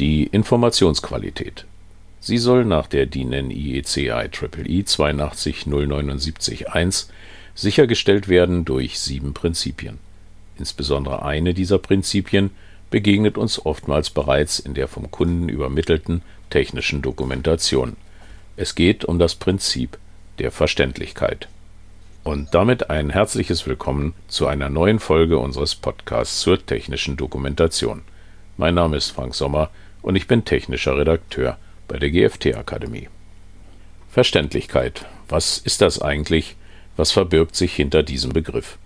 Die Informationsqualität. Sie soll nach der DIN IEC IEEE 82079-1 sichergestellt werden durch sieben Prinzipien. Insbesondere eine dieser Prinzipien begegnet uns oftmals bereits in der vom Kunden übermittelten technischen Dokumentation. Es geht um das Prinzip der Verständlichkeit. Und damit ein herzliches Willkommen zu einer neuen Folge unseres Podcasts zur technischen Dokumentation. Mein Name ist Frank Sommer und ich bin technischer Redakteur bei der GFT Akademie. Verständlichkeit. Was ist das eigentlich? Was verbirgt sich hinter diesem Begriff?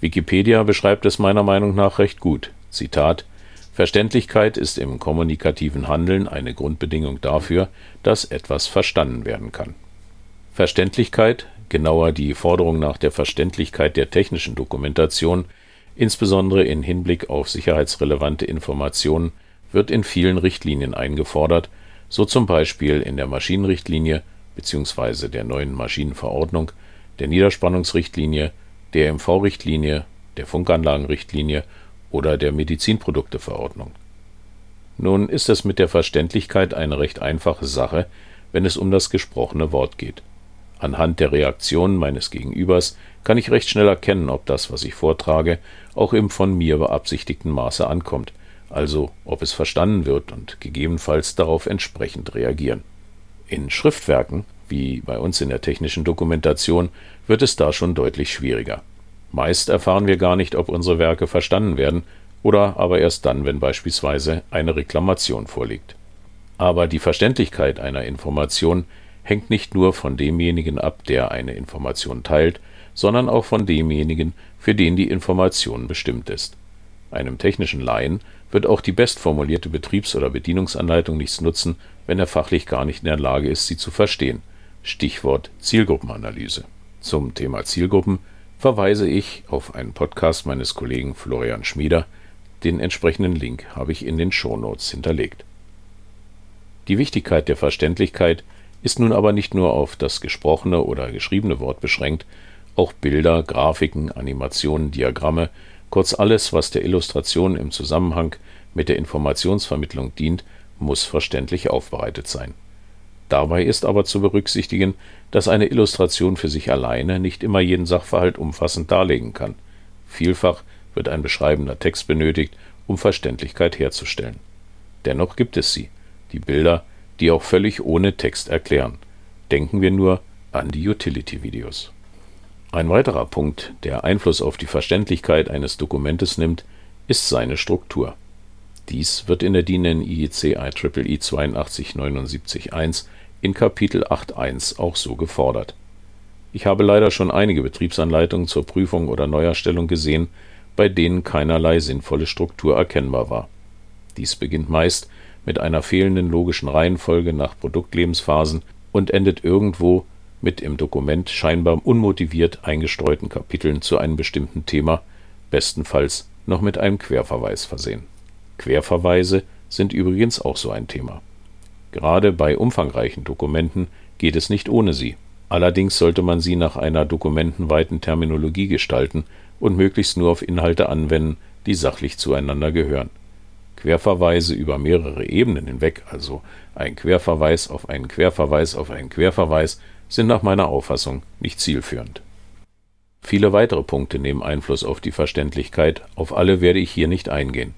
Wikipedia beschreibt es meiner Meinung nach recht gut. Zitat Verständlichkeit ist im kommunikativen Handeln eine Grundbedingung dafür, dass etwas verstanden werden kann. Verständlichkeit, genauer die Forderung nach der Verständlichkeit der technischen Dokumentation, insbesondere in Hinblick auf sicherheitsrelevante Informationen, wird in vielen Richtlinien eingefordert, so zum Beispiel in der Maschinenrichtlinie bzw. der neuen Maschinenverordnung, der Niederspannungsrichtlinie, der MV-Richtlinie, der Funkanlagenrichtlinie oder der Medizinprodukteverordnung. Nun ist es mit der Verständlichkeit eine recht einfache Sache, wenn es um das gesprochene Wort geht. Anhand der Reaktionen meines Gegenübers kann ich recht schnell erkennen, ob das, was ich vortrage, auch im von mir beabsichtigten Maße ankommt, also ob es verstanden wird und gegebenenfalls darauf entsprechend reagieren. In Schriftwerken, wie bei uns in der technischen Dokumentation, wird es da schon deutlich schwieriger. Meist erfahren wir gar nicht, ob unsere Werke verstanden werden, oder aber erst dann, wenn beispielsweise eine Reklamation vorliegt. Aber die Verständlichkeit einer Information hängt nicht nur von demjenigen ab, der eine Information teilt, sondern auch von demjenigen, für den die Information bestimmt ist. Einem technischen Laien wird auch die bestformulierte Betriebs- oder Bedienungsanleitung nichts nutzen, wenn er fachlich gar nicht in der Lage ist, sie zu verstehen. Stichwort Zielgruppenanalyse. Zum Thema Zielgruppen verweise ich auf einen Podcast meines Kollegen Florian Schmieder. Den entsprechenden Link habe ich in den Shownotes hinterlegt. Die Wichtigkeit der Verständlichkeit ist nun aber nicht nur auf das gesprochene oder geschriebene Wort beschränkt, auch Bilder, Grafiken, Animationen, Diagramme, kurz alles, was der Illustration im Zusammenhang mit der Informationsvermittlung dient, muss verständlich aufbereitet sein Dabei ist aber zu berücksichtigen, dass eine Illustration für sich alleine nicht immer jeden Sachverhalt umfassend darlegen kann. Vielfach wird ein beschreibender Text benötigt, um Verständlichkeit herzustellen. Dennoch gibt es sie, die Bilder, die auch völlig ohne Text erklären. Denken wir nur an die Utility-Videos. Ein weiterer Punkt, der Einfluss auf die Verständlichkeit eines Dokumentes nimmt, ist seine Struktur. Dies wird in der DIN IEC IEEE 8279-1 in Kapitel 8.1 auch so gefordert. Ich habe leider schon einige Betriebsanleitungen zur Prüfung oder Neuerstellung gesehen, bei denen keinerlei sinnvolle Struktur erkennbar war. Dies beginnt meist mit einer fehlenden logischen Reihenfolge nach Produktlebensphasen und endet irgendwo mit im Dokument scheinbar unmotiviert eingestreuten Kapiteln zu einem bestimmten Thema, bestenfalls noch mit einem Querverweis versehen. Querverweise sind übrigens auch so ein Thema. Gerade bei umfangreichen Dokumenten geht es nicht ohne sie. Allerdings sollte man sie nach einer dokumentenweiten Terminologie gestalten und möglichst nur auf Inhalte anwenden, die sachlich zueinander gehören. Querverweise über mehrere Ebenen hinweg, also ein Querverweis auf einen Querverweis auf einen Querverweis, sind nach meiner Auffassung nicht zielführend. Viele weitere Punkte nehmen Einfluss auf die Verständlichkeit, auf alle werde ich hier nicht eingehen.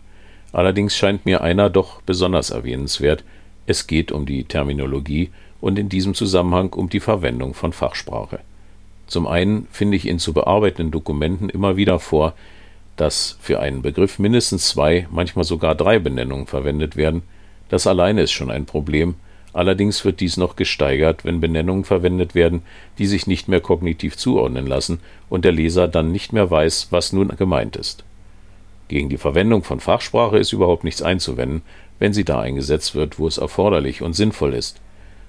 Allerdings scheint mir einer doch besonders erwähnenswert, es geht um die Terminologie und in diesem Zusammenhang um die Verwendung von Fachsprache. Zum einen finde ich in zu bearbeitenden Dokumenten immer wieder vor, dass für einen Begriff mindestens zwei, manchmal sogar drei Benennungen verwendet werden. Das alleine ist schon ein Problem, allerdings wird dies noch gesteigert, wenn Benennungen verwendet werden, die sich nicht mehr kognitiv zuordnen lassen und der Leser dann nicht mehr weiß, was nun gemeint ist. Gegen die Verwendung von Fachsprache ist überhaupt nichts einzuwenden, wenn sie da eingesetzt wird, wo es erforderlich und sinnvoll ist,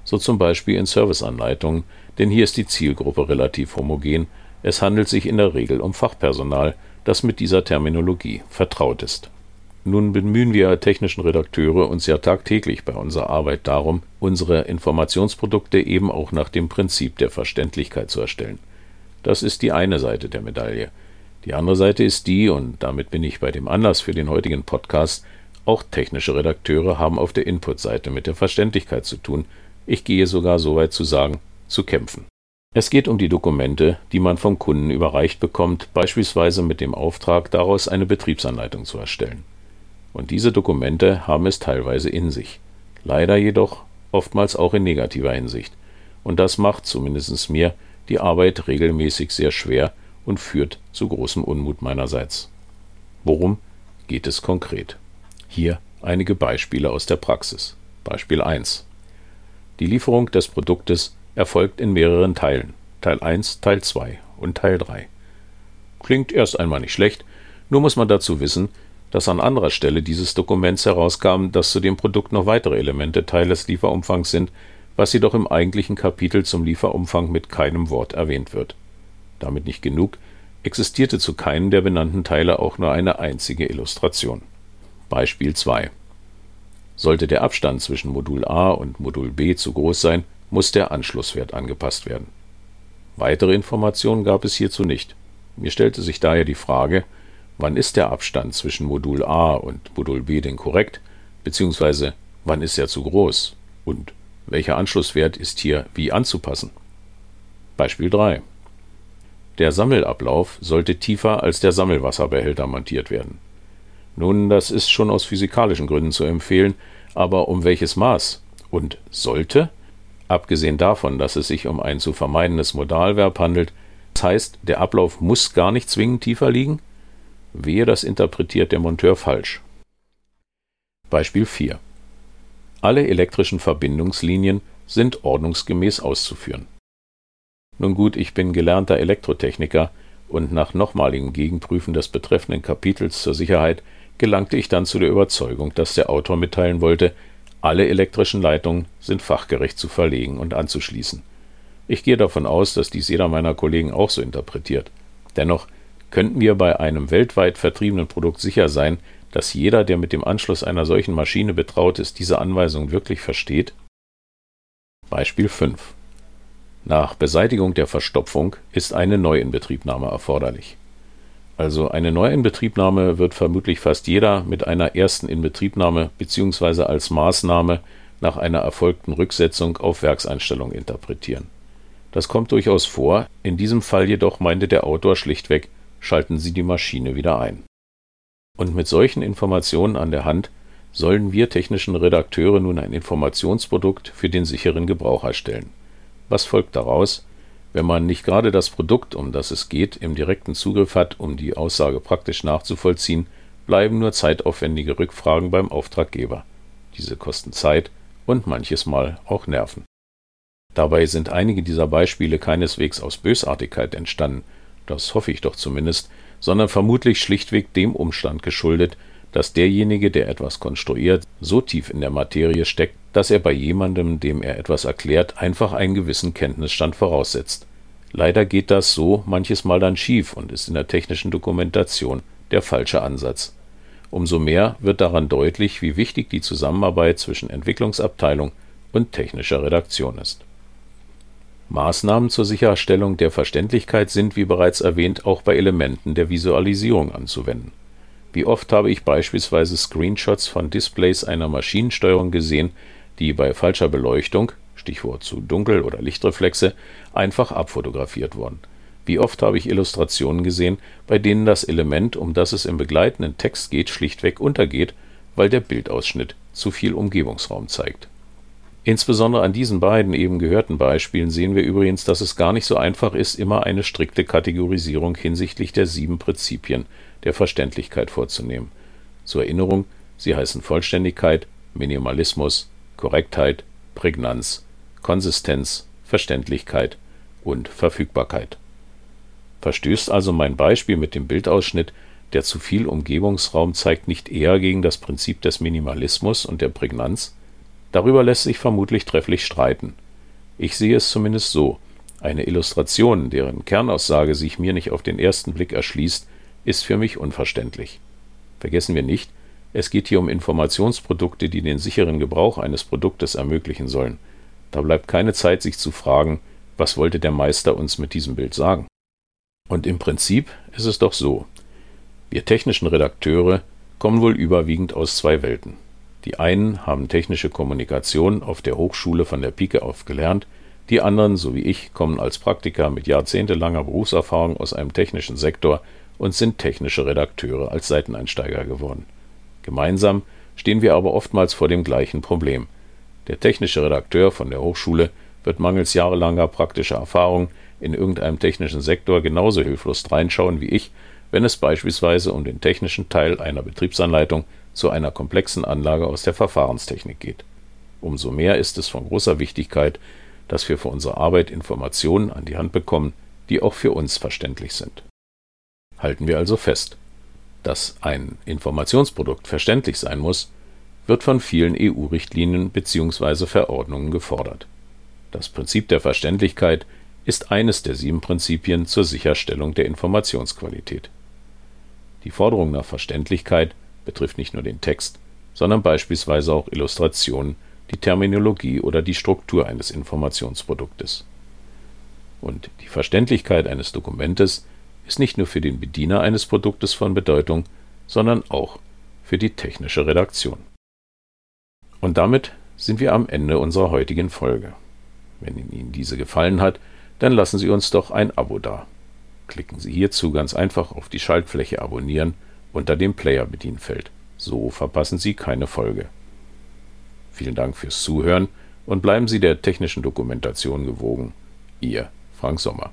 so zum Beispiel in Serviceanleitungen, denn hier ist die Zielgruppe relativ homogen, es handelt sich in der Regel um Fachpersonal, das mit dieser Terminologie vertraut ist. Nun bemühen wir technischen Redakteure uns ja tagtäglich bei unserer Arbeit darum, unsere Informationsprodukte eben auch nach dem Prinzip der Verständlichkeit zu erstellen. Das ist die eine Seite der Medaille. Die andere Seite ist die, und damit bin ich bei dem Anlass für den heutigen Podcast, Auch technische Redakteure haben auf der Input-Seite mit der Verständlichkeit zu tun. Ich gehe sogar so weit zu sagen, zu kämpfen. Es geht um die Dokumente, die man vom Kunden überreicht bekommt, beispielsweise mit dem Auftrag, daraus eine Betriebsanleitung zu erstellen. Und diese Dokumente haben es teilweise in sich. Leider jedoch oftmals auch in negativer Hinsicht. Und das macht, zumindest mir, die Arbeit regelmäßig sehr schwer und führt zu großem Unmut meinerseits. Worum geht es konkret? Hier einige Beispiele aus der Praxis. Beispiel 1. Die Lieferung des Produktes erfolgt in mehreren Teilen. Teil 1, Teil 2 und Teil 3. Klingt erst einmal nicht schlecht, nur muss man dazu wissen, dass an anderer Stelle dieses Dokuments herauskam, dass zu dem Produkt noch weitere Elemente Teil des Lieferumfangs sind, was jedoch im eigentlichen Kapitel zum Lieferumfang mit keinem Wort erwähnt wird. Damit nicht genug, existierte zu keinem der benannten Teile auch nur eine einzige Illustration. Beispiel 2. Sollte der Abstand zwischen Modul A und Modul B zu groß sein, muss der Anschlusswert angepasst werden. Weitere Informationen gab es hierzu nicht. Mir stellte sich daher die Frage, wann ist der Abstand zwischen Modul A und Modul B denn korrekt, beziehungsweise wann ist er zu groß und welcher Anschlusswert ist hier wie anzupassen? Beispiel 3. Der Sammelablauf sollte tiefer als der Sammelwasserbehälter montiert werden. Nun, das ist schon aus physikalischen Gründen zu empfehlen, aber um welches Maß? Und sollte? Abgesehen davon, dass es sich um ein zu vermeidendes Modalverb handelt, das heißt, der Ablauf muss gar nicht zwingend tiefer liegen? Wehe, das interpretiert der Monteur falsch. Beispiel 4. Alle elektrischen Verbindungslinien sind ordnungsgemäß auszuführen. Nun gut, ich bin gelernter Elektrotechniker und nach nochmaligem Gegenprüfen des betreffenden Kapitels zur Sicherheit gelangte ich dann zu der Überzeugung, dass der Autor mitteilen wollte, alle elektrischen Leitungen sind fachgerecht zu verlegen und anzuschließen. Ich gehe davon aus, dass dies jeder meiner Kollegen auch so interpretiert. Dennoch könnten wir bei einem weltweit vertriebenen Produkt sicher sein, dass jeder, der mit dem Anschluss einer solchen Maschine betraut ist, diese Anweisung wirklich versteht? Beispiel 5. Nach Beseitigung der Verstopfung ist eine Neuinbetriebnahme erforderlich. Also eine Neuinbetriebnahme wird vermutlich fast jeder mit einer ersten Inbetriebnahme bzw. als Maßnahme nach einer erfolgten Rücksetzung auf Werkseinstellung interpretieren. Das kommt durchaus vor, in diesem Fall jedoch meinte der Autor schlichtweg, schalten Sie die Maschine wieder ein. Und mit solchen Informationen an der Hand sollen wir technischen Redakteure nun ein Informationsprodukt für den sicheren Gebrauch erstellen. Was folgt daraus? Wenn man nicht gerade das Produkt, um das es geht, im direkten Zugriff hat, um die Aussage praktisch nachzuvollziehen, bleiben nur zeitaufwendige Rückfragen beim Auftraggeber. Diese kosten Zeit und manches Mal auch Nerven. Dabei sind einige dieser Beispiele keineswegs aus Bösartigkeit entstanden, das hoffe ich doch zumindest, sondern vermutlich schlichtweg dem Umstand geschuldet, dass derjenige, der etwas konstruiert, so tief in der Materie steckt, dass er bei jemandem, dem er etwas erklärt, einfach einen gewissen Kenntnisstand voraussetzt. Leider geht das so manches Mal dann schief und ist in der technischen Dokumentation der falsche Ansatz. Umso mehr wird daran deutlich, wie wichtig die Zusammenarbeit zwischen Entwicklungsabteilung und technischer Redaktion ist. Maßnahmen zur Sicherstellung der Verständlichkeit sind, wie bereits erwähnt, auch bei Elementen der Visualisierung anzuwenden. Wie oft habe ich beispielsweise Screenshots von Displays einer Maschinensteuerung gesehen, die bei falscher Beleuchtung Stichwort zu Dunkel- oder Lichtreflexe einfach abfotografiert wurden. Wie oft habe ich Illustrationen gesehen, bei denen das Element, um das es im begleitenden Text geht, schlichtweg untergeht, weil der Bildausschnitt zu viel Umgebungsraum zeigt Insbesondere an diesen beiden eben gehörten Beispielen sehen wir übrigens, dass es gar nicht so einfach ist, immer eine strikte Kategorisierung hinsichtlich der sieben Prinzipien der Verständlichkeit vorzunehmen. Zur Erinnerung, sie heißen Vollständigkeit, Minimalismus, Korrektheit, Prägnanz, Konsistenz, Verständlichkeit und Verfügbarkeit. Verstößt also mein Beispiel mit dem Bildausschnitt, der zu viel Umgebungsraum zeigt, nicht eher gegen das Prinzip des Minimalismus und der Prägnanz? Darüber lässt sich vermutlich trefflich streiten. Ich sehe es zumindest so: Eine Illustration, deren Kernaussage sich mir nicht auf den ersten Blick erschließt, ist für mich unverständlich. Vergessen wir nicht, es geht hier um Informationsprodukte, die den sicheren Gebrauch eines Produktes ermöglichen sollen. Da bleibt keine Zeit, sich zu fragen, was wollte der Meister uns mit diesem Bild sagen? Und im Prinzip ist es doch so. Wir technischen Redakteure kommen wohl überwiegend aus zwei Welten. Die einen haben technische Kommunikation auf der Hochschule von der Pike auf gelernt, die anderen, so wie ich, kommen als Praktiker mit jahrzehntelanger Berufserfahrung aus einem technischen Sektor und sind technische Redakteure als Seiteneinsteiger geworden. Gemeinsam stehen wir aber oftmals vor dem gleichen Problem. Der technische Redakteur von der Hochschule wird mangels jahrelanger praktischer Erfahrung in irgendeinem technischen Sektor genauso hilflos reinschauen wie ich, wenn es beispielsweise um den technischen Teil einer Betriebsanleitung zu einer komplexen Anlage aus der Verfahrenstechnik geht. Umso mehr ist es von großer Wichtigkeit, dass wir für unsere Arbeit Informationen an die Hand bekommen, die auch für uns verständlich sind. Halten wir also fest. Dass ein Informationsprodukt verständlich sein muss, wird von vielen EU-Richtlinien bzw. Verordnungen gefordert. Das Prinzip der Verständlichkeit ist eines der sieben Prinzipien zur Sicherstellung der Informationsqualität. Die Forderung nach Verständlichkeit betrifft nicht nur den Text, sondern beispielsweise auch Illustrationen, die Terminologie oder die Struktur eines Informationsproduktes. Und die Verständlichkeit eines Dokumentes ist nicht nur für den Bediener eines Produktes von Bedeutung, sondern auch für die technische Redaktion. Und damit sind wir am Ende unserer heutigen Folge. Wenn Ihnen diese gefallen hat, dann lassen Sie uns doch ein Abo da. Klicken Sie hierzu ganz einfach auf die Schaltfläche Abonnieren unter dem Player-Bedienfeld. So verpassen Sie keine Folge. Vielen Dank fürs Zuhören und bleiben Sie der technischen Dokumentation gewogen. Ihr Frank Sommer.